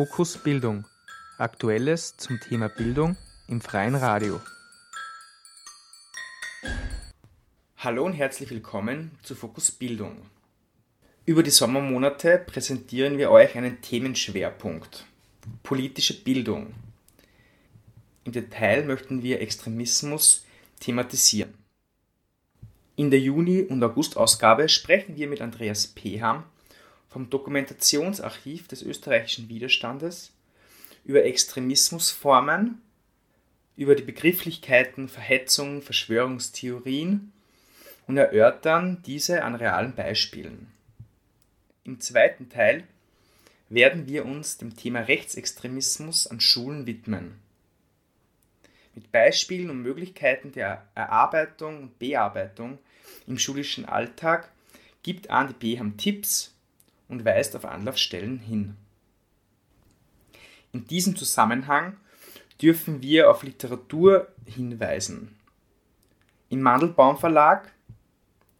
Fokus Bildung. Aktuelles zum Thema Bildung im freien Radio. Hallo und herzlich willkommen zu Fokus Bildung. Über die Sommermonate präsentieren wir euch einen Themenschwerpunkt. Politische Bildung. Im Detail möchten wir Extremismus thematisieren. In der Juni- und August-Ausgabe sprechen wir mit Andreas Peham vom Dokumentationsarchiv des österreichischen Widerstandes über Extremismusformen, über die Begrifflichkeiten Verhetzung, Verschwörungstheorien und erörtern diese an realen Beispielen. Im zweiten Teil werden wir uns dem Thema Rechtsextremismus an Schulen widmen. Mit Beispielen und Möglichkeiten der Erarbeitung und Bearbeitung im schulischen Alltag gibt Andi Beham Tipps und weist auf Anlaufstellen hin. In diesem Zusammenhang dürfen wir auf Literatur hinweisen. Im Mandelbaum Verlag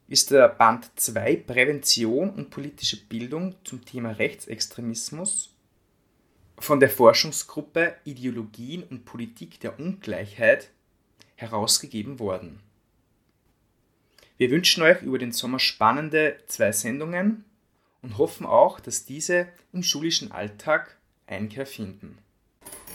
ist der Band 2 Prävention und politische Bildung zum Thema Rechtsextremismus von der Forschungsgruppe Ideologien und Politik der Ungleichheit herausgegeben worden. Wir wünschen euch über den Sommer spannende zwei Sendungen und hoffen auch, dass diese im schulischen Alltag Einkehr finden.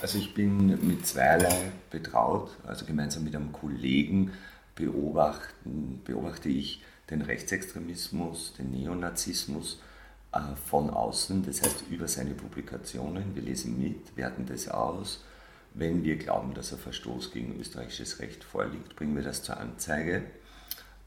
Also ich bin mit zweierlei betraut, also gemeinsam mit einem Kollegen beobachten, beobachte ich den Rechtsextremismus, den Neonazismus äh, von außen, das heißt über seine Publikationen. Wir lesen mit, werten das aus. Wenn wir glauben, dass ein Verstoß gegen österreichisches Recht vorliegt, bringen wir das zur Anzeige.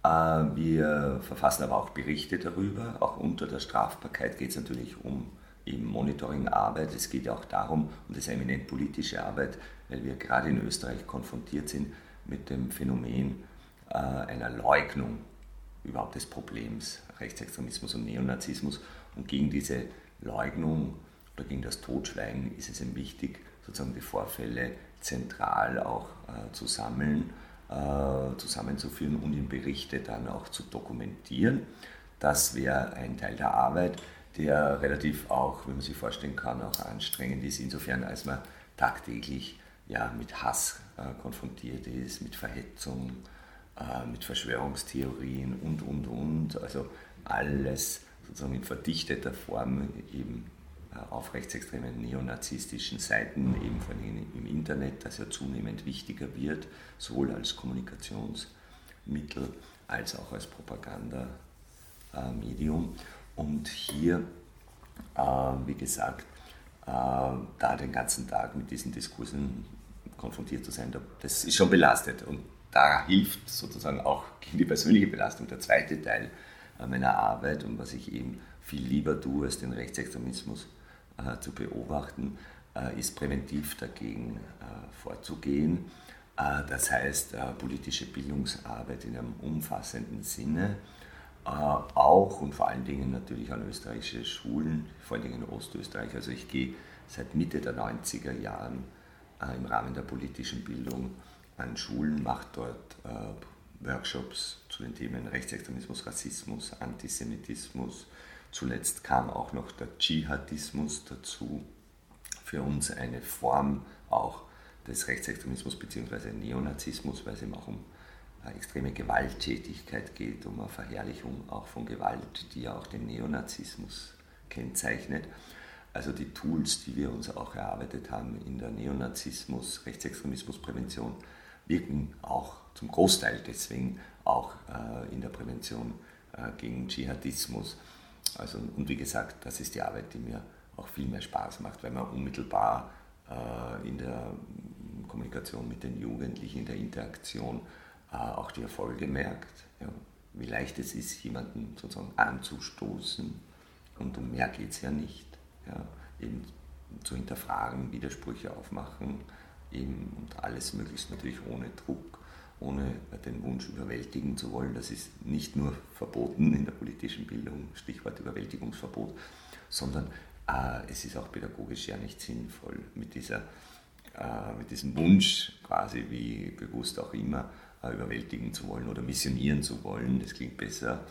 Äh, wir verfassen aber auch Berichte darüber. Auch unter der Strafbarkeit geht es natürlich um eben Monitoringarbeit. Es geht auch darum, und das ist eminent politische Arbeit, weil wir gerade in Österreich konfrontiert sind mit dem Phänomen äh, einer Leugnung überhaupt des Problems Rechtsextremismus und Neonazismus. Und gegen diese Leugnung oder gegen das Totschweigen ist es ihm wichtig, sozusagen die Vorfälle zentral auch äh, zu sammeln, äh, zusammenzuführen und in Berichte dann auch zu dokumentieren. Das wäre ein Teil der Arbeit, der relativ auch, wie man sich vorstellen kann, auch anstrengend ist, insofern als man tagtäglich ja, mit Hass äh, konfrontiert ist, mit Verhetzung, äh, mit Verschwörungstheorien und, und, und. Also alles sozusagen in verdichteter Form eben äh, auf rechtsextremen neonazistischen Seiten, eben vor allem im Internet, das ja zunehmend wichtiger wird, sowohl als Kommunikationsmittel als auch als Propagandamedium. Und hier, äh, wie gesagt, da den ganzen Tag mit diesen Diskursen konfrontiert zu sein, das ist schon belastet. Und da hilft sozusagen auch die persönliche Belastung der zweite Teil äh, meiner Arbeit und was ich eben viel lieber tue, als den Rechtsextremismus äh, zu beobachten, äh, ist präventiv dagegen äh, vorzugehen. Äh, das heißt, äh, politische Bildungsarbeit in einem umfassenden Sinne, auch und vor allen Dingen natürlich an österreichische Schulen, vor allen Dingen in Ostösterreich. Also ich gehe seit Mitte der 90er Jahren im Rahmen der politischen Bildung an Schulen, macht dort äh, Workshops zu den Themen Rechtsextremismus, Rassismus, Antisemitismus. Zuletzt kam auch noch der Dschihadismus dazu. Für uns eine Form auch des Rechtsextremismus bzw. Neonazismus, weil es eben auch um äh, extreme Gewalttätigkeit geht, um eine Verherrlichung auch von Gewalt, die ja auch den Neonazismus kennzeichnet. Also die Tools, die wir uns auch erarbeitet haben in der Neonazismus, Rechtsextremismusprävention, wirken auch zum Großteil deswegen auch äh, in der Prävention äh, gegen Dschihadismus. Also, und wie gesagt, das ist die Arbeit, die mir auch viel mehr Spaß macht, weil man unmittelbar äh, in der Kommunikation mit den Jugendlichen, in der Interaktion äh, auch die Erfolge merkt. Ja, wie leicht es ist, jemanden sozusagen anzustoßen. Und um mehr geht es ja nicht. Ja, eben zu hinterfragen, Widersprüche aufmachen, eben und alles möglichst natürlich ohne Druck, ohne den Wunsch überwältigen zu wollen. Das ist nicht nur verboten in der politischen Bildung, Stichwort Überwältigungsverbot, sondern äh, es ist auch pädagogisch ja nicht sinnvoll mit, dieser, äh, mit diesem Wunsch, quasi wie bewusst auch immer, äh, überwältigen zu wollen oder missionieren zu wollen. Das klingt besser.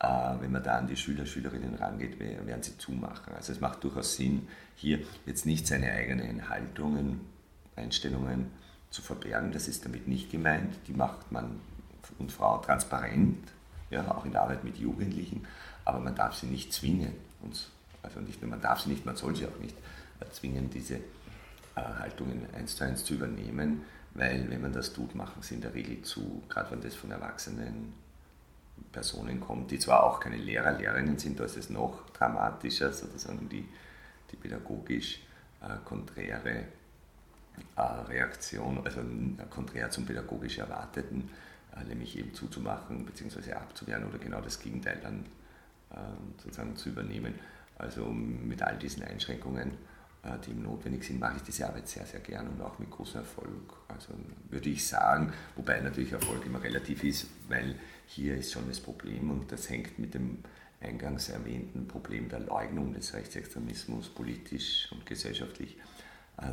äh, wenn man da an die Schüler, Schülerinnen rangeht, werden sie zumachen. Also es macht durchaus Sinn, hier jetzt nicht seine eigenen Haltungen, Einstellungen zu verbergen. Das ist damit nicht gemeint. Die macht man und Frau transparent, ja, auch in der Arbeit mit Jugendlichen, aber man darf sie nicht zwingen. Und, also nicht nur man darf sie nicht, man soll sie auch nicht äh, zwingen, diese äh, Haltungen eins zu eins zu übernehmen, weil wenn man das tut, machen sie in der Regel zu, gerade wenn das von Erwachsenen Personen kommt, die zwar auch keine Lehrer, Lehrerinnen sind, da ist es noch dramatischer, sozusagen die, die pädagogisch äh, konträre Reaktion, also äh, konträr zum pädagogisch Erwarteten, äh, nämlich eben zuzumachen bzw. abzuwehren oder genau das Gegenteil dann äh, sozusagen zu übernehmen. Also mit all diesen Einschränkungen äh, die ihm notwendig sind, mache ich diese Arbeit sehr, sehr gern und auch mit großem Erfolg. Also würde ich sagen, wobei natürlich Erfolg immer relativ ist, weil hier ist schon das Problem und das hängt mit dem eingangs erwähnten Problem der Leugnung des Rechtsextremismus politisch und gesellschaftlich äh,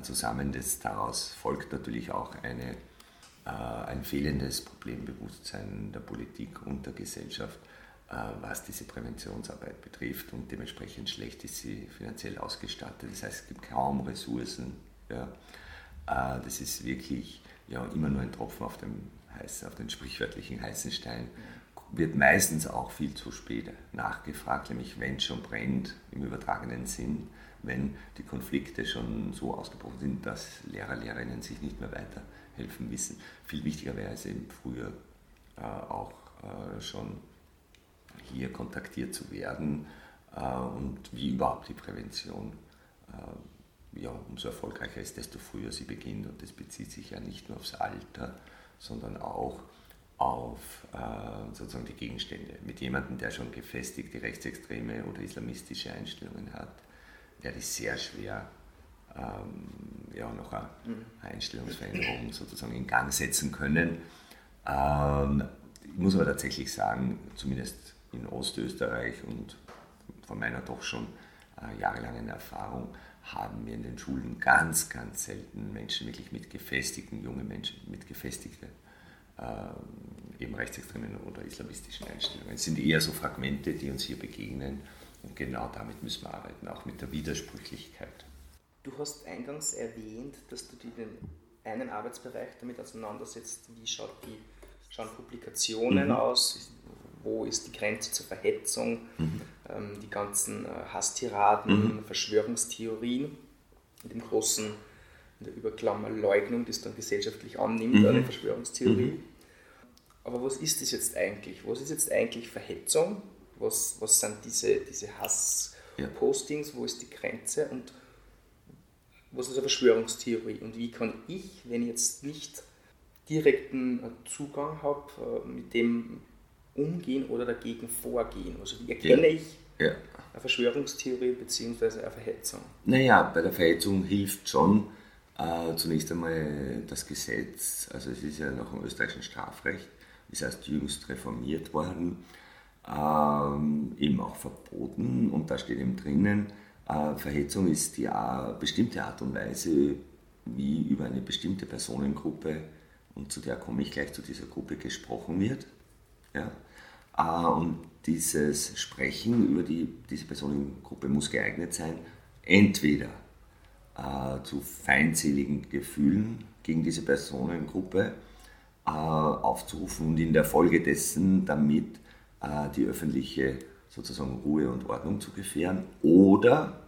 zusammen. Das daraus folgt natürlich auch eine, äh, ein fehlendes Problembewusstsein der Politik und der Gesellschaft äh, was diese Präventionsarbeit betrifft und dementsprechend schlecht ist sie finanziell ausgestattet. Das heißt, es gibt kaum Ressourcen. Ja. Äh, das ist wirklich ja, immer nur ein Tropfen auf, dem heißen, auf den sprichwörtlichen heißen Stein. Wird meistens auch viel zu spät nachgefragt, nämlich wenn es schon brennt, im übertragenen Sinn, wenn die Konflikte schon so ausgebrochen sind, dass Lehrer, Lehrerinnen sich nicht mehr weiterhelfen wissen. Viel wichtiger wäre es eben früher äh, auch äh, schon hier kontaktiert zu werden äh, und wie überhaupt die Prävention äh, ja, umso erfolgreicher ist, desto früher sie beginnt. Und das bezieht sich ja nicht nur aufs Alter, sondern auch auf äh, sozusagen die Gegenstände. Mit jemandem, der schon gefestigte rechtsextreme oder islamistische Einstellungen hat, werde ich sehr schwer ähm, ja, noch eine mhm. Einstellungsveränderung sozusagen in Gang setzen können. Ähm, ich muss aber tatsächlich sagen, zumindest in Ostösterreich und von meiner doch schon äh, jahrelangen Erfahrung haben wir in den Schulen ganz, ganz selten Menschen wirklich mit gefestigten, junge Menschen, mit gefestigten äh, eben rechtsextremen oder islamistischen Einstellungen. Es sind eher so Fragmente, die uns hier begegnen und genau damit müssen wir arbeiten, auch mit der Widersprüchlichkeit. Du hast eingangs erwähnt, dass du dich in einen Arbeitsbereich damit auseinandersetzt, wie schaut die, schauen Publikationen mhm. aus, wo ist die Grenze zur Verhetzung, mhm. ähm, die ganzen äh, Hasstiraden, mhm. Verschwörungstheorien, in dem großen, in der Überklammer Leugnung, die es dann gesellschaftlich annimmt, mhm. eine Verschwörungstheorie. Mhm. Aber was ist das jetzt eigentlich? Was ist jetzt eigentlich Verhetzung? Was, was sind diese, diese Hasspostings? Wo ist die Grenze? Und was ist eine Verschwörungstheorie? Und wie kann ich, wenn ich jetzt nicht direkten Zugang habe, äh, mit dem umgehen oder dagegen vorgehen? Also wie erkenne ja. ich ja. eine Verschwörungstheorie bzw. eine Verhetzung? Naja, bei der Verhetzung hilft schon äh, zunächst einmal das Gesetz, also es ist ja noch im österreichischen Strafrecht, ist erst jüngst reformiert worden, ähm, eben auch verboten und da steht eben drinnen, äh, Verhetzung ist die äh, bestimmte Art und Weise, wie über eine bestimmte Personengruppe, und zu der komme ich gleich zu dieser Gruppe, gesprochen wird. Ja. Äh, und dieses Sprechen über die, diese Personengruppe muss geeignet sein, entweder äh, zu feindseligen Gefühlen gegen diese Personengruppe äh, aufzurufen und in der Folge dessen damit die öffentliche sozusagen Ruhe und Ordnung zu gefährden, oder,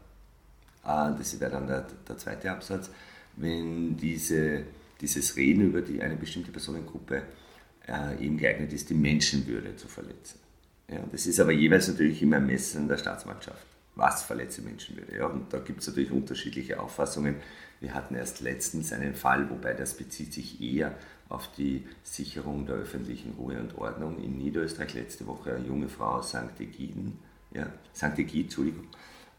äh, das wäre dann der, der, zweite Absatz, wenn diese, dieses Reden über die, eine bestimmte Personengruppe äh, eben geeignet ist, die Menschenwürde zu verletzen. Ja, das ist aber jeweils natürlich im Ermessen der Staatsmannschaft. Was verletze Menschenwürde? Ja, und da gibt es natürlich unterschiedliche Auffassungen. Wir hatten erst letztens einen Fall, wobei das bezieht sich eher auf die Sicherung der öffentlichen Ruhe und Ordnung in Niederösterreich. Letzte Woche eine junge Frau aus St. Egiden, ja, St. Egid, Entschuldigung,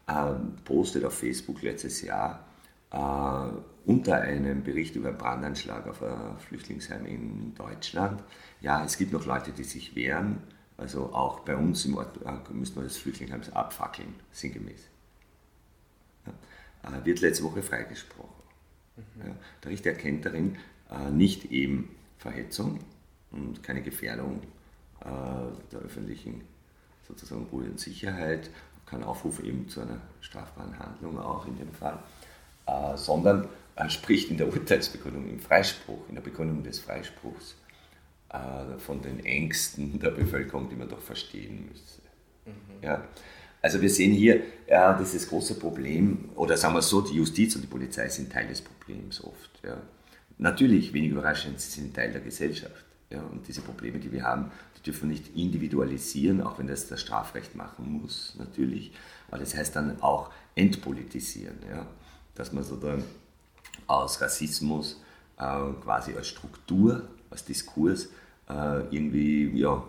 äh, postet auf Facebook letztes Jahr äh, unter einem Bericht über einen Brandanschlag auf ein Flüchtlingsheim in Deutschland. Ja, es gibt noch Leute, die sich wehren. Also auch bei uns im Ort äh, müssen wir das Flüchtlingsheim abfackeln, sinngemäß. Ja, äh, wird letzte Woche freigesprochen. Mhm. Ja, der Richter erkennt darin äh, nicht eben Verhetzung und keine Gefährdung der öffentlichen sozusagen Ruhe und Sicherheit, kann aufrufen eben zu einer strafbaren Handlung auch in dem Fall, sondern er spricht in der Urteilsbegründung, im Freispruch, in der Begründung des Freispruchs äh, von den Ängsten der Bevölkerung, die man doch verstehen müsse. Mhm. Ja. Also wir sehen hier ja, dieses große Problem, oder sagen wir so, die Justiz und die Polizei sind Teil des Problems oft. Ja. Natürlich, wenig überraschend, sie sind Teil der Gesellschaft. Ja, und diese Probleme, die wir haben, die dürfen wir nicht individualisieren, auch wenn das das Strafrecht machen muss, natürlich. Aber das heißt dann auch entpolitisieren, ja, dass man so dann aus Rassismus äh, quasi als Struktur, als Diskurs äh, irgendwie ja,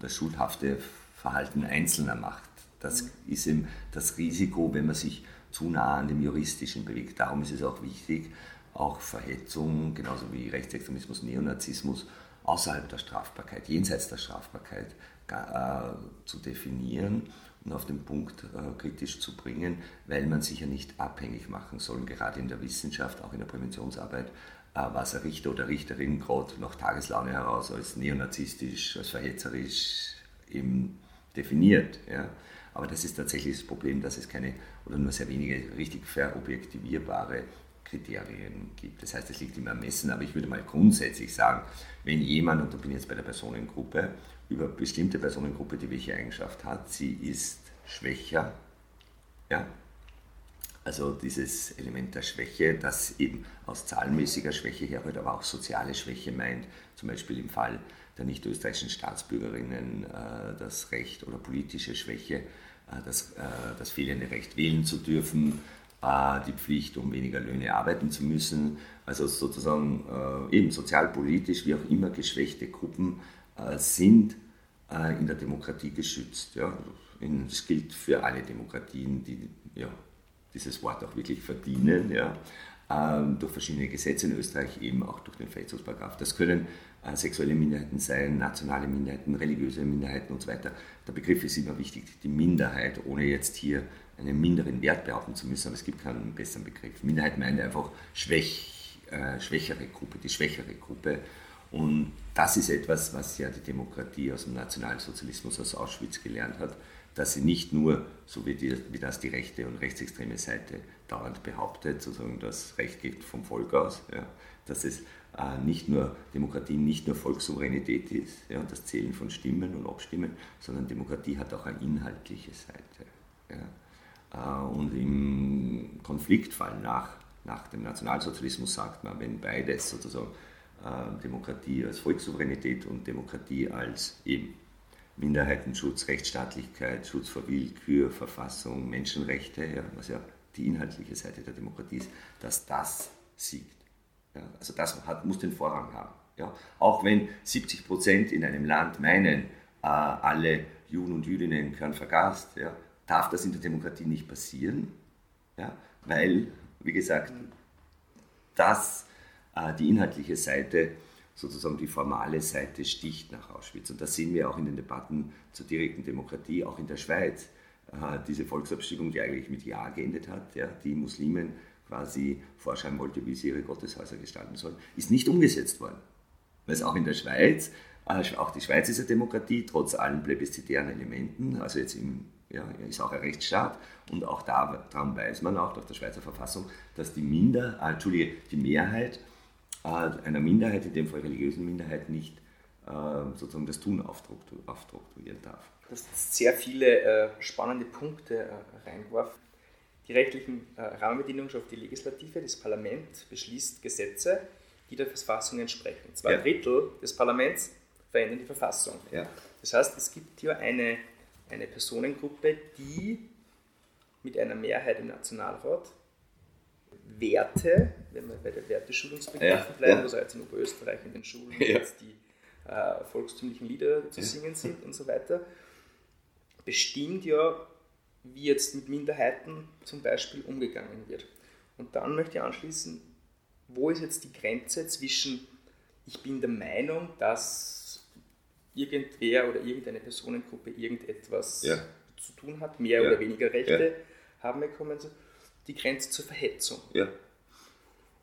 das schuldhafte Verhalten Einzelner macht. Das ist eben das Risiko, wenn man sich zu nah an dem Juristischen bewegt. Darum ist es auch wichtig, auch Verhetzung, genauso wie Rechtsextremismus, Neonazismus, außerhalb der Strafbarkeit, jenseits der Strafbarkeit äh, zu definieren und auf den Punkt äh, kritisch zu bringen, weil man sich ja nicht abhängig machen soll, gerade in der Wissenschaft, auch in der Präventionsarbeit, was ein Richter oder Richterin gerade nach Tageslaune heraus als neonazistisch, als verhetzerisch eben definiert. Ja. Aber das ist tatsächlich das Problem, dass es keine oder nur sehr wenige richtig verobjektivierbare Kriterien gibt. Das heißt, es liegt im Ermessen, aber ich würde mal grundsätzlich sagen, wenn jemand, und da bin ich jetzt bei der Personengruppe, über bestimmte Personengruppe, die welche Eigenschaft hat, sie ist schwächer, ja, also dieses Element der Schwäche, das eben aus zahlenmäßiger Schwäche herrührt, aber auch soziale Schwäche meint, zum Beispiel im Fall der nicht österreichischen Staatsbürgerinnen äh, das Recht oder politische Schwäche, äh, das, äh, das fehlende Recht wählen zu dürfen, die Pflicht, um weniger Löhne arbeiten zu müssen. Also sozusagen eben sozialpolitisch, wie auch immer, geschwächte Gruppen sind in der Demokratie geschützt. Ja. Das gilt für alle Demokratien, die ja, dieses Wort auch wirklich verdienen. Ja durch verschiedene Gesetze in Österreich, eben auch durch den Verletzungsparagraf. Das können äh, sexuelle Minderheiten sein, nationale Minderheiten, religiöse Minderheiten und so weiter. Der Begriff ist immer wichtig, die Minderheit, ohne jetzt hier einen minderen Wert behaupten zu müssen, aber es gibt keinen besseren Begriff. Minderheit meint einfach schwäch, äh, schwächere Gruppe, die schwächere Gruppe. Und das ist etwas, was ja die Demokratie aus dem Nationalsozialismus aus Auschwitz gelernt hat, dass sie nicht nur, so wie, die, wie das die rechte und rechtsextreme Seite dauernd behauptet, sozusagen das Recht geht vom Volk aus, ja, dass es äh, nicht nur Demokratie nicht nur Volkssouveränität ist, ja, das Zählen von Stimmen und Abstimmen, sondern Demokratie hat auch eine inhaltliche Seite. Ja. Äh, und im Konfliktfall nach, nach dem Nationalsozialismus sagt man, wenn beides sozusagen äh, Demokratie als Volkssouveränität und Demokratie als eben Minderheitenschutz, Rechtsstaatlichkeit, Schutz vor Willkür, Verfassung, Menschenrechte, ja, was ja die inhaltliche Seite der Demokratie ist, dass das siegt. Ja, also das hat, muss den Vorrang haben. Ja. Auch wenn 70 Prozent in einem Land meinen, äh, alle Juden und Jüdinnen gehören vergast, ja, darf das in der Demokratie nicht passieren, ja, weil, wie gesagt, das, äh, die inhaltliche Seite sozusagen die formale Seite sticht nach Auschwitz. Und das sehen wir auch in den Debatten zur direkten Demokratie, auch in der Schweiz. Äh, diese Volksabstimmung, die eigentlich mit Ja geendet hat, ja, die Muslimen quasi vorschreiben wollte, wie sie ihre Gotteshäuser gestalten sollen, ist nicht umgesetzt worden. Weil es auch in der Schweiz, äh, auch die Schweiz ist eine Demokratie, trotz allen plebiszitären Elementen, also jetzt im, ja, ist auch ein Rechtsstaat und auch daran weiß man auch durch die Schweizer Verfassung, dass die Minder, äh, die Mehrheit einer Minderheit, in dem Fall religiösen Minderheit, nicht äh, sozusagen das Tun aufstrukturieren darf. Du hast sehr viele äh, spannende Punkte äh, reingeworfen. Die rechtlichen äh, Rahmenbedingungen schafft die Legislative, das Parlament beschließt Gesetze, die der Verfassung entsprechen. Zwei ja. Drittel des Parlaments verändern die Verfassung. Ja. Das heißt, es gibt hier eine, eine Personengruppe, die mit einer Mehrheit im Nationalrat Werte, wenn wir bei der Werteschulungsbegriffen ja, bleiben, ja. was jetzt in Oberösterreich in den Schulen ja. jetzt die äh, volkstümlichen Lieder zu singen sind und so weiter, bestimmt ja, wie jetzt mit Minderheiten zum Beispiel umgegangen wird. Und dann möchte ich anschließen, wo ist jetzt die Grenze zwischen, ich bin der Meinung, dass irgendwer oder irgendeine Personengruppe irgendetwas ja. zu tun hat, mehr ja. oder weniger Rechte ja. haben bekommen, die Grenze zur Verhetzung? Ja.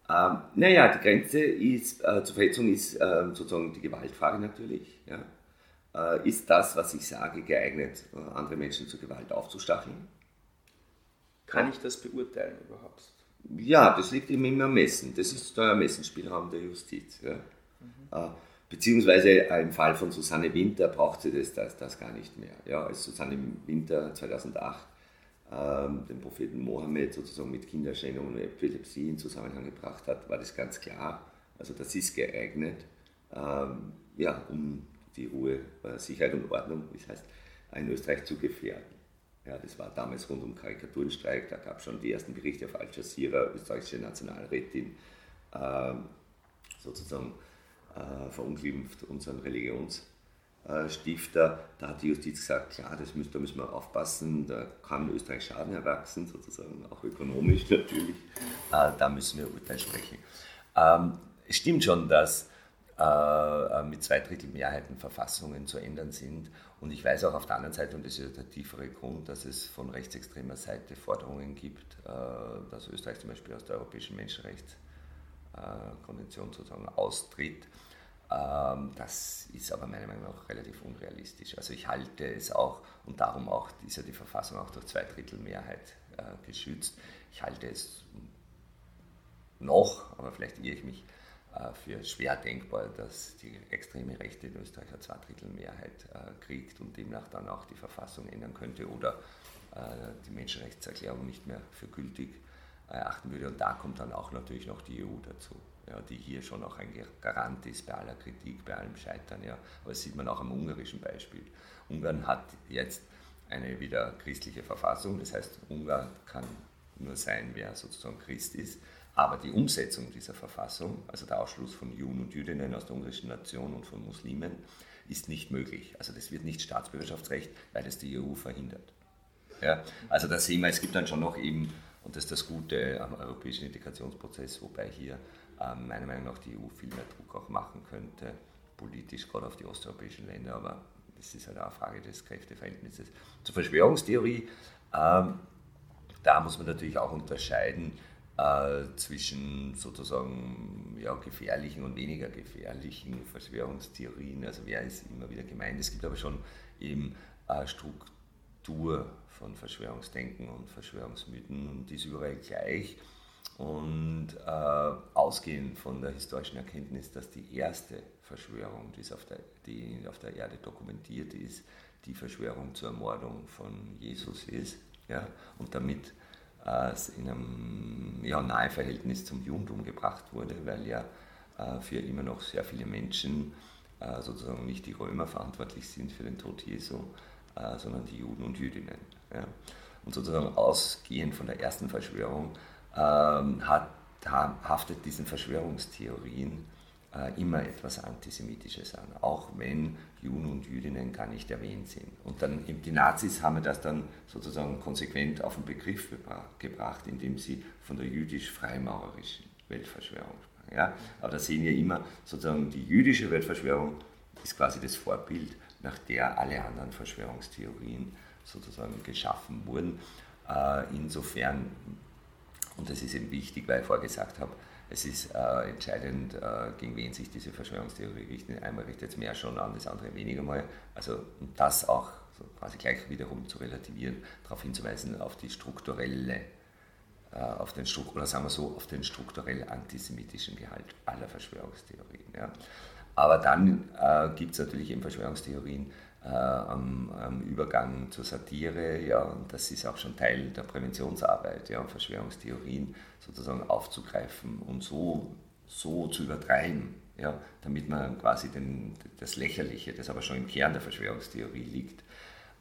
Ähm, naja, die Grenze ist, äh, zur Verhetzung ist äh, sozusagen die Gewaltfrage natürlich. Ja. äh, ist das, was ich sage, geeignet, äh, andere Menschen zur Gewalt aufzustacheln? Kann ich das beurteilen überhaupt? Ja, das liegt eben im Ermessen. Das ist der Ermessensspielraum der Justiz. Ja. Mhm. Beziehungsweise im Fall von Susanne Winter braucht sie das, das, das gar nicht mehr. Ja, als Susanne Winter 2008 ähm, den Propheten Mohammed sozusagen mit Kinderschändung und Epilepsie in Zusammenhang gebracht hat, war das ganz klar. Also das ist geeignet, ähm, ja, um die Ruhe, äh, Sicherheit und Ordnung, wie es heißt, in Österreich zu gefährden. Ja, das war damals rund um Karikaturenstreik, da gab es schon die ersten Berichte auf Al Jazeera, österreichische Nationalrätin, äh, sozusagen äh, verunglimpft unseren Religionsstifter. Da hat die Justiz gesagt, klar, das müssen, da müssen wir aufpassen, da kann Österreich Schaden erwachsen, sozusagen auch ökonomisch natürlich. Äh, da müssen wir Urteil sprechen. Ähm, es stimmt schon, dass äh, mit zwei Drittel Mehrheiten Verfassungen zu ändern sind. Und ich weiß auch auf der anderen Seite, und das ist der tiefere Grund, dass es von rechtsextremer Seite Forderungen gibt, äh, dass Österreich zum Beispiel aus der Europäischen Menschenrechtskonvention sozusagen austritt. Ähm, das ist aber meiner Meinung nach relativ unrealistisch. Also ich halte es auch, und darum auch ist ja die Verfassung auch durch zwei Drittel Mehrheit äh, geschützt, ich halte es noch, aber vielleicht irre ich mich, äh, für schwer denkbar, dass die extreme Rechte in Österreich eine Zweidrittelmehrheit äh, kriegt und demnach dann auch die Verfassung ändern könnte oder die Menschenrechtserklärung nicht mehr für gültig erachten würde. Und da kommt dann auch natürlich noch die EU dazu, ja, die hier schon auch ein Garant ist bei aller Kritik, bei allem Scheitern. Ja. Aber das sieht man auch am ungarischen Beispiel. Ungarn hat jetzt eine wieder christliche Verfassung, das heißt, Ungarn kann nur sein, wer sozusagen Christ ist. Aber die Umsetzung dieser Verfassung, also der Ausschluss von Juden und Jüdinnen aus der ungarischen Nation und von Muslimen, ist nicht möglich. Also das wird nicht Staatsbürgerschaftsrecht, weil es die EU verhindert. Ja, also da sehen wir, es gibt dann schon noch eben, und das ist das Gute am europäischen Integrationsprozess, wobei hier meiner Meinung nach die EU viel mehr Druck auch machen könnte, politisch, gerade auf die osteuropäischen Länder, aber das ist halt auch eine Frage des Kräfteverhältnisses. Zur Verschwörungstheorie, ähm, da muss man natürlich auch unterscheiden, äh, zwischen sozusagen ja, gefährlichen und weniger gefährlichen Verschwörungstheorien. Also wer ist immer wieder gemeint. Es gibt aber schon eben eine Struktur von Verschwörungsdenken und Verschwörungsmythen und die ist überall gleich. Und äh, ausgehend von der historischen Erkenntnis, dass die erste Verschwörung, die auf, der, die auf der Erde dokumentiert ist, die Verschwörung zur Ermordung von Jesus ist ja, und damit äh, in einem ja, nahe Verhältnis zum Judentum gebracht wurde, weil ja äh, für immer noch sehr viele Menschen äh, sozusagen nicht die Römer verantwortlich sind für den Tod Jesu, sondern die Juden und Jüdinnen. Und sozusagen ausgehend von der ersten Verschwörung ähm, hat, haftet diesen Verschwörungstheorien äh, immer etwas Antisemitisches an, auch wenn Juden und Jüdinnen gar nicht erwähnt sind. Und dann die Nazis haben das dann sozusagen konsequent auf den Begriff gebracht, indem sie von der jüdisch-freimaurerischen Weltverschwörung sprachen. Ja? Aber da sehen wir immer sozusagen die jüdische Weltverschwörung ist quasi das Vorbild, nach der alle anderen Verschwörungstheorien sozusagen geschaffen wurden. Äh, insofern, und das ist eben wichtig, weil ich vorher gesagt habe, es ist äh, entscheidend, äh, gegen wen sich diese Verschwörungstheorie richtet. Einmal richtet es mehr schon an, das andere weniger mal. Also das auch so quasi gleich wiederum zu relativieren, darauf hinzuweisen, auf die strukturelle, äh, auf den oder sagen wir so, auf den strukturell antisemitischen Gehalt aller Verschwörungstheorien. Ja. Aber dann äh, gibt es natürlich eben Verschwörungstheorien, äh, am, am, Übergang zur Satire, ja, und das ist auch schon Teil der Präventionsarbeit, ja, Verschwörungstheorien sozusagen aufzugreifen und so, so zu übertreiben, ja, damit man quasi den, das Lächerliche, das aber schon im Kern der Verschwörungstheorie liegt,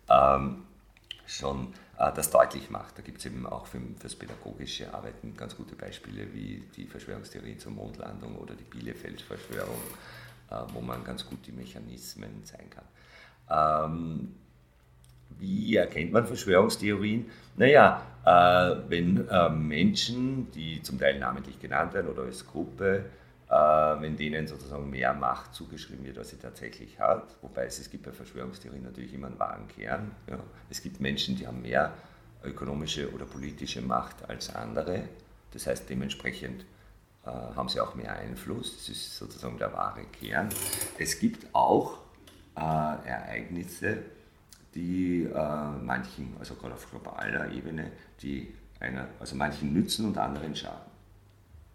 ähm, schon äh, das deutlich macht. Da gibt es eben auch für, das pädagogische Arbeiten ganz gute Beispiele wie die Verschwörungstheorie zur Mondlandung oder die Bielefeld-Verschwörung, äh, wo man ganz gut die Mechanismen zeigen kann. Ähm, wie erkennt man Verschwörungstheorien? Naja, äh, wenn äh, Menschen, die zum Teil namentlich genannt werden oder als Gruppe, äh, wenn denen sozusagen mehr Macht zugeschrieben wird, als sie tatsächlich hat, wobei es, es gibt bei Verschwörungstheorien natürlich immer einen wahren Kern. Ja. Es gibt Menschen, die haben mehr ökonomische oder politische Macht als andere. Das heißt, dementsprechend äh, haben sie auch mehr Einfluss. Das ist sozusagen der wahre Kern. Es gibt auch äh, Ereignisse, die äh, manchen, also gerade auf globaler Ebene, die einer, also manchen nützen und anderen schaden.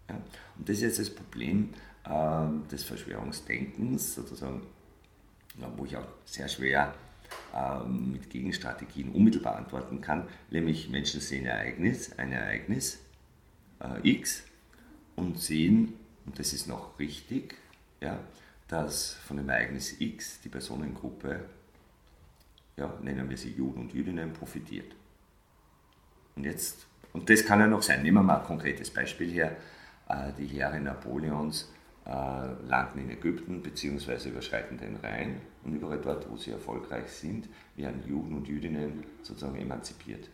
Ja? Und das ist jetzt das Problem äh, des Verschwörungsdenkens, sozusagen, wo ich auch sehr schwer äh, mit Gegenstrategien unmittelbar antworten kann, nämlich Menschen sehen ein Ereignis, ein Ereignis äh, X und sehen, und das ist noch richtig, ja, dass von dem Ereignis X die Personengruppe, ja, nennen wir sie Juden und Jüdinnen, profitiert. Und jetzt, und das kann ja noch sein, nehmen wir mal ein konkretes Beispiel her, äh, die Heere Napoleons äh, landen in Ägypten bzw. überschreiten den Rhein und überall dort, wo sie erfolgreich sind, werden Juden und Jüdinnen sozusagen emanzipiert.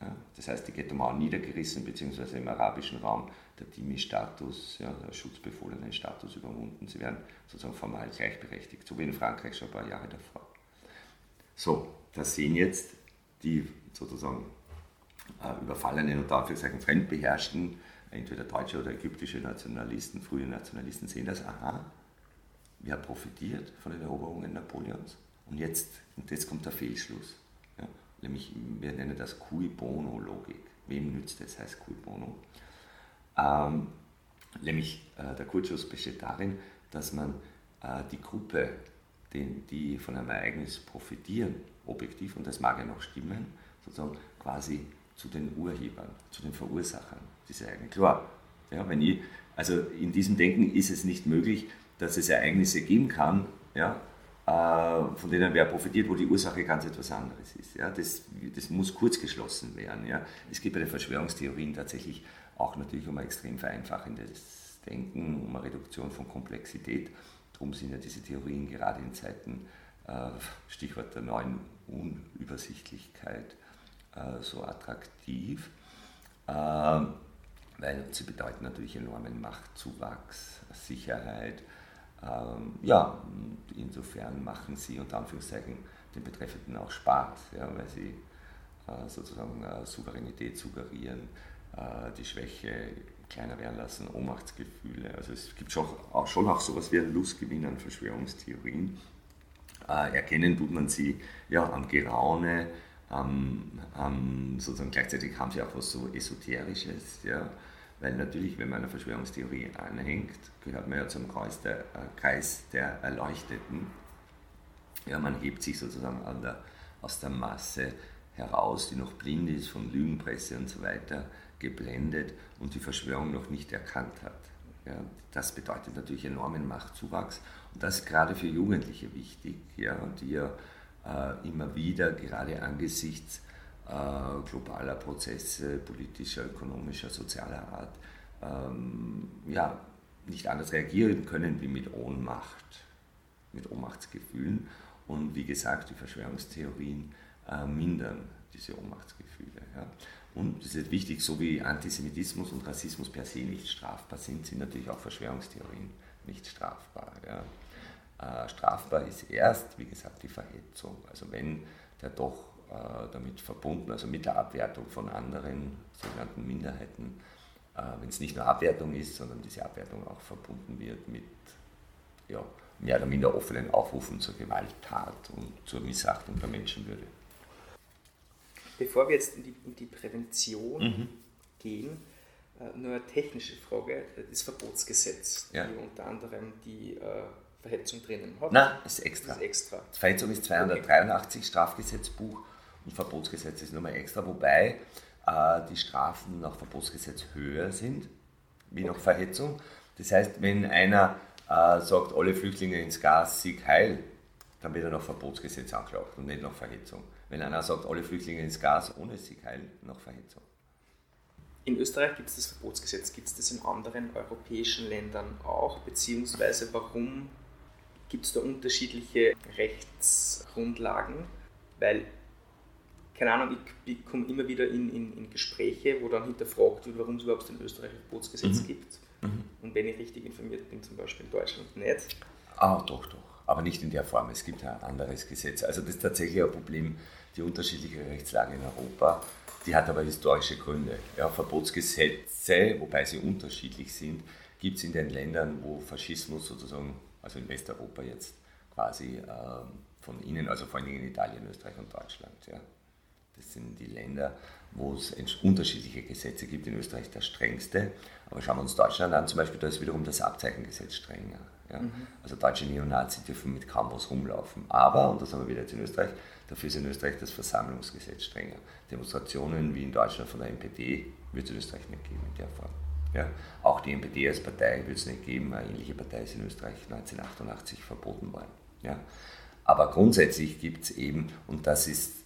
Ja, das heißt, die Ghetto-Mauern niedergerissen, beziehungsweise im arabischen Raum der Dhimmi-Status, ja, der schutzbefohlenen Status überwunden. Sie werden sozusagen formal gleichberechtigt, so wie in Frankreich schon ein paar Jahre davor. So, das sehen jetzt die sozusagen äh, überfallenen und dafür sagen fremdbeherrschten, entweder deutsche oder ägyptische Nationalisten, frühe Nationalisten sehen das, aha, wir haben profitiert von den Eroberungen Napoleons und jetzt, und jetzt kommt der Fehlschluss. Ja, nämlich, wir nennen das Cui Bono-Logik. Wem nützt das, heißt Cui Bono? Ähm, nämlich äh, der Kurzschluss besteht darin, dass man äh, die Gruppe, die, die von einem Ereignis profitieren, objektiv, und das mag ja noch stimmen, sozusagen quasi zu den Urhebern, zu den Verursachern dieser Ereignisse. Klar, ja, wenn ich, also in diesem Denken ist es nicht möglich, dass es Ereignisse geben kann, ja, äh, von denen wer profitiert, wo die Ursache ganz etwas anderes ist. Ja. Das, das muss kurz geschlossen werden. Ja. Es geht bei den Verschwörungstheorien tatsächlich auch natürlich um ein extrem vereinfachendes Denken, um eine Reduktion von Komplexität. Darum sind ja diese Theorien gerade in Zeiten, äh, Stichwort der neuen Unübersichtlichkeit, äh, so attraktiv, ähm, weil sie bedeuten natürlich enormen Machtzuwachs, Sicherheit. Ähm, ja, insofern machen sie unter Anführungszeichen den Betreffenden auch Spaß, ja, weil sie äh, sozusagen Souveränität suggerieren, die Schwäche kleiner werden lassen, Ohnmachtsgefühle. Also es gibt schon auch, schon auch sowas wie ein Lustgewinn an Verschwörungstheorien. Äh, erkennen tut man sie ja am Geraune, am, am, sozusagen gleichzeitig haben sie auch was so Esoterisches, ja. Weil natürlich, wenn man einer Verschwörungstheorie anhängt, gehört man ja zum Kreis der, äh, Kreis der Erleuchteten. Ja, man hebt sich sozusagen der, aus der Masse heraus, die noch blind ist von Lügenpresse und so weiter geblendet und die Verschwörung noch nicht erkannt hat. Ja, das bedeutet natürlich enormen Machtzuwachs und das ist gerade für Jugendliche wichtig, ja, die ja äh, immer wieder, gerade angesichts äh, globaler Prozesse politischer, ökonomischer, sozialer Art, ähm, ja, nicht anders reagieren können wie mit Ohnmacht, mit Ohnmachtsgefühlen. Und wie gesagt, die Verschwörungstheorien äh, mindern diese Ohnmachtsgefühle. Ja. Und es ist wichtig, so wie Antisemitismus und Rassismus per se nicht strafbar sind, sind natürlich auch Verschwörungstheorien nicht strafbar. Ja. Äh, strafbar ist erst, wie gesagt, die Verhetzung. Also wenn der doch äh, damit verbunden, also mit der Abwertung von anderen sogenannten Minderheiten, äh, wenn es nicht nur Abwertung ist, sondern diese Abwertung auch verbunden wird mit ja, mehr oder minder offenen Aufrufen zur Gewalttat und zur Missachtung der Menschenwürde. Bevor wir jetzt in die, in die Prävention mhm. gehen, äh, nur eine technische Frage, das Verbotsgesetz, ja. die unter anderem die äh, Verhetzung drinnen hat. Nein, ist extra. ist extra. Verhetzung ist 283 okay. Strafgesetzbuch und Verbotsgesetz ist nochmal extra, wobei äh, die Strafen nach Verbotsgesetz höher sind wie okay. nach Verhetzung. Das heißt, wenn einer äh, sagt, alle Flüchtlinge ins Gas, Sieg heil, dann wird er nach Verbotsgesetz angeklagt und nicht nach Verhetzung. Wenn einer sagt, alle Flüchtlinge ins Gas ohne Sieg heil, nach Verhetzung. In Österreich gibt es das Verbotsgesetz. Gibt es das in anderen europäischen Ländern auch? Beziehungsweise warum gibt es da unterschiedliche Rechtsgrundlagen? Weil, keine Ahnung, ich, ich komme immer wieder in, in, in, Gespräche, wo dann hinterfragt wird, warum es überhaupt in Österreich ein Verbotsgesetz mhm. gibt. Mhm. Und wenn ich richtig informiert bin, zum Beispiel in Deutschland nicht. Ah, doch, doch aber nicht in der Form. Es gibt ein anderes Gesetz. Also das ist tatsächlich ein Problem, die unterschiedliche Rechtslage in Europa, die hat aber historische Gründe. Ja, Verbotsgesetze, wobei sie unterschiedlich sind, gibt es in den Ländern, wo Faschismus sozusagen, also in Westeuropa jetzt, quasi äh, von ihnen, also vor allem in Italien, Österreich und Deutschland. Ja. Das sind die Länder, wo es unterschiedliche Gesetze gibt. In Österreich das strengste. Aber schauen wir uns Deutschland an, zum Beispiel, da ist wiederum das Abzeichengesetz strenger. Ja. Mhm. Also deutsche Neonazis dürfen mit Campus rumlaufen. Aber, und das haben wir wieder jetzt in Österreich, dafür ist in Österreich das Versammlungsgesetz strenger. Demonstrationen wie in Deutschland von der NPD wird es in Österreich nicht geben in der Form. Ja. Auch die NPD als Partei wird es nicht geben. Eine ähnliche Partei ist in Österreich 1988 verboten worden. Ja. Aber grundsätzlich gibt es eben, und das ist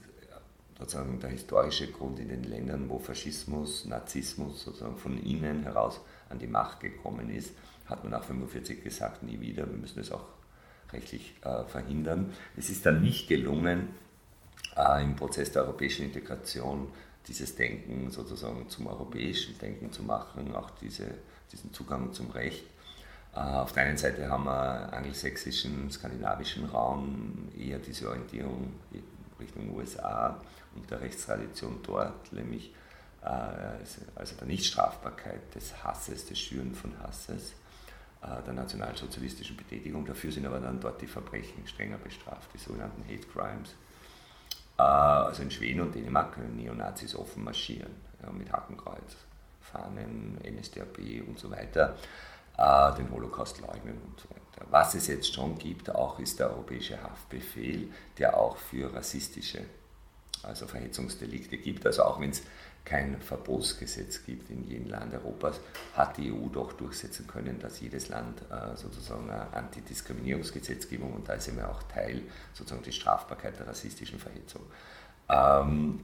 sozusagen der historische Grund in den Ländern, wo Faschismus, Narzissmus sozusagen von innen heraus an die Macht gekommen ist, hat man nach 1945 gesagt, nie wieder, wir müssen es auch rechtlich äh, verhindern. Es ist dann nicht gelungen, äh, im Prozess der europäischen Integration dieses Denken sozusagen zum europäischen Denken zu machen, auch diese, diesen Zugang zum Recht. Äh, auf der einen Seite haben wir angelsächsischen, skandinavischen Raum eher diese Orientierung Richtung USA und der Rechtstradition dort, nämlich äh, also der Nichtstrafbarkeit des Hasses, des Schüren von Hasses, äh, der nationalsozialistischen Betätigung. Dafür sind aber dann dort die Verbrechen strenger bestraft, die sogenannten Hate Crimes. Äh, also in Schweden und Dänemark können Neonazis offen marschieren, mit Hakenkreuz, Fahnen, NSDAP und so weiter, den Holocaust leugnen und so weiter. Was es jetzt schon gibt, auch ist der europäische Haftbefehl, der auch für rassistische also Verhetzungsdelikte gibt. Also auch wenn es kein Verbotsgesetz gibt in jedem Land Europas, hat die EU doch durchsetzen können, dass jedes Land äh, sozusagen eine Antidiskriminierungsgesetzgebung und da ist immer auch Teil sozusagen die Strafbarkeit der rassistischen Verhetzung. Ähm,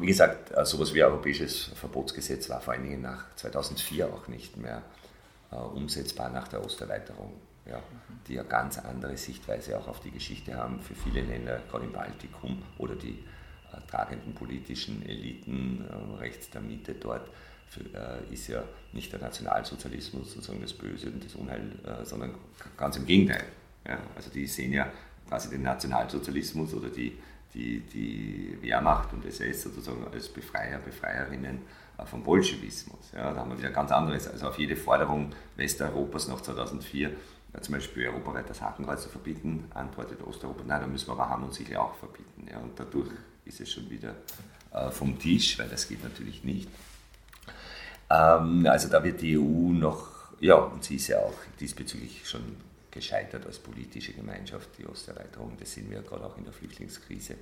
wie gesagt, äh, sowas wie ein europäisches Verbotsgesetz war vor allen Dingen nach 2004 auch nicht mehr äh, umsetzbar nach der Osterweiterung, ja, die ja ganz andere Sichtweise auch auf die Geschichte haben für viele Länder, gerade im Baltikum oder die tragenden politischen Eliten äh, rechts der Mitte dort für, äh, ist ja nicht der Nationalsozialismus sozusagen das Böse und das Unheil, äh, sondern ganz im Gegenteil. Ja? Also die sehen ja quasi den Nationalsozialismus oder die, die, die Wehrmacht und SS sozusagen als Befreier, Befreierinnen vom Bolschewismus. Ja? Da haben wir wieder ganz anderes. Also auf jede Forderung Westeuropas nach 2004 zum Beispiel europaweit das Hakenkreuz zu verbieten, antwortet Osteuropa, nein, da müssen wir aber Hamm und Siegel auch verbieten. Ja, und dadurch ist es schon wieder äh, vom Tisch, weil das geht natürlich nicht. Ähm, also da wird die EU noch, ja, und sie ist ja auch diesbezüglich schon gescheitert als politische Gemeinschaft, die Osterweiterung, das sehen wir gerade auch in der Flüchtlingskrise,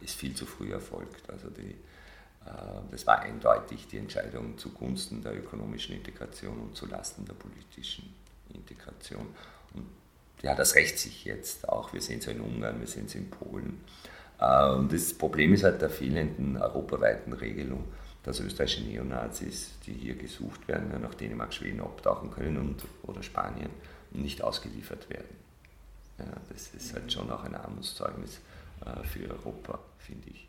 ist viel zu früh erfolgt. Also die, äh, das war eindeutig die Entscheidung zugunsten der ökonomischen Integration und zulasten der politischen Integration. Und ja, das rächt sich jetzt auch. Wir sehen es in Ungarn, wir sehen es in Polen. Äh, und das Problem ist halt der fehlenden europaweiten Regelung, dass österreichische Neonazis, die hier gesucht werden, nach Dänemark, Schweden abtauchen können und, oder Spanien und nicht ausgeliefert werden. Ja, das ist halt schon auch ein Armutszeugnis äh, für Europa, finde ich.